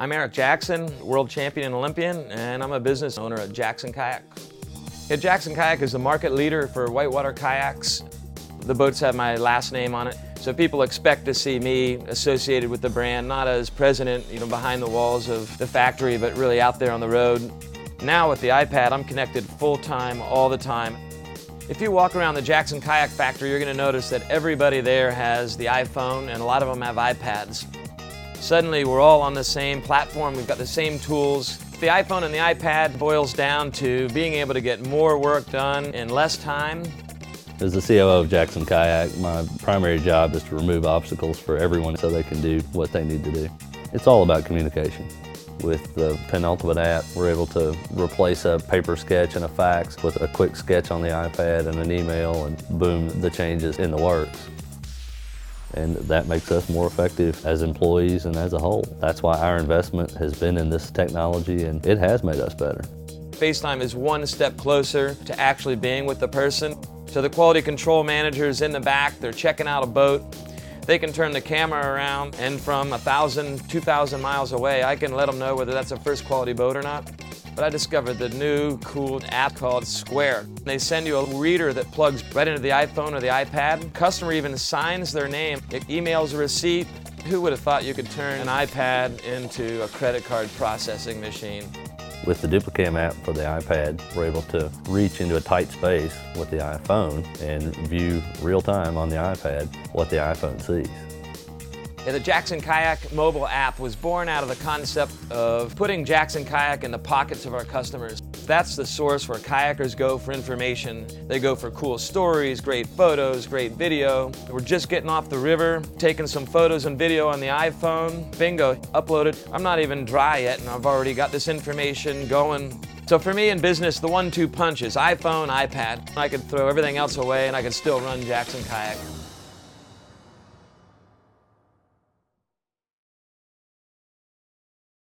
I'm Eric Jackson, world champion and Olympian, and I'm a business owner at Jackson Kayak. Yeah, Jackson Kayak is the market leader for whitewater kayaks. The boats have my last name on it, so people expect to see me associated with the brand, not as president, you know, behind the walls of the factory, but really out there on the road. Now with the iPad, I'm connected full-time, all the time. If you walk around the Jackson Kayak Factory, you're going to notice that everybody there has the iPhone and a lot of them have iPads. Suddenly, we're all on the same platform, we've got the same tools. The iPhone and the iPad boils down to being able to get more work done in less time. As the COO of Jackson Kayak, my primary job is to remove obstacles for everyone so they can do what they need to do. It's all about communication. With the Penultimate app, we're able to replace a paper sketch and a fax with a quick sketch on the iPad and an email, and boom, the change is in the works and that makes us more effective as employees and as a whole. That's why our investment has been in this technology and it has made us better. FaceTime is one step closer to actually being with the person. So the quality control managers in the back, they're checking out a boat. They can turn the camera around and from a thousand, two thousand miles away, I can let them know whether that's a first quality boat or not. But I discovered the new cool app called Square. They send you a reader that plugs right into the iPhone or the iPad. Customer even signs their name. It emails a receipt. Who would have thought you could turn an iPad into a credit card processing machine? With the Duplicam app for the iPad, we're able to reach into a tight space with the iPhone and view real time on the iPad what the iPhone sees. The Jackson Kayak mobile app was born out of the concept of putting Jackson Kayak in the pockets of our customers. That's the source where kayakers go for information. They go for cool stories, great photos, great video. We're just getting off the river, taking some photos and video on the iPhone. Bingo, uploaded. I'm not even dry yet and I've already got this information going. So for me in business, the one-two punch is iPhone, iPad. I could throw everything else away and I could still run Jackson Kayak.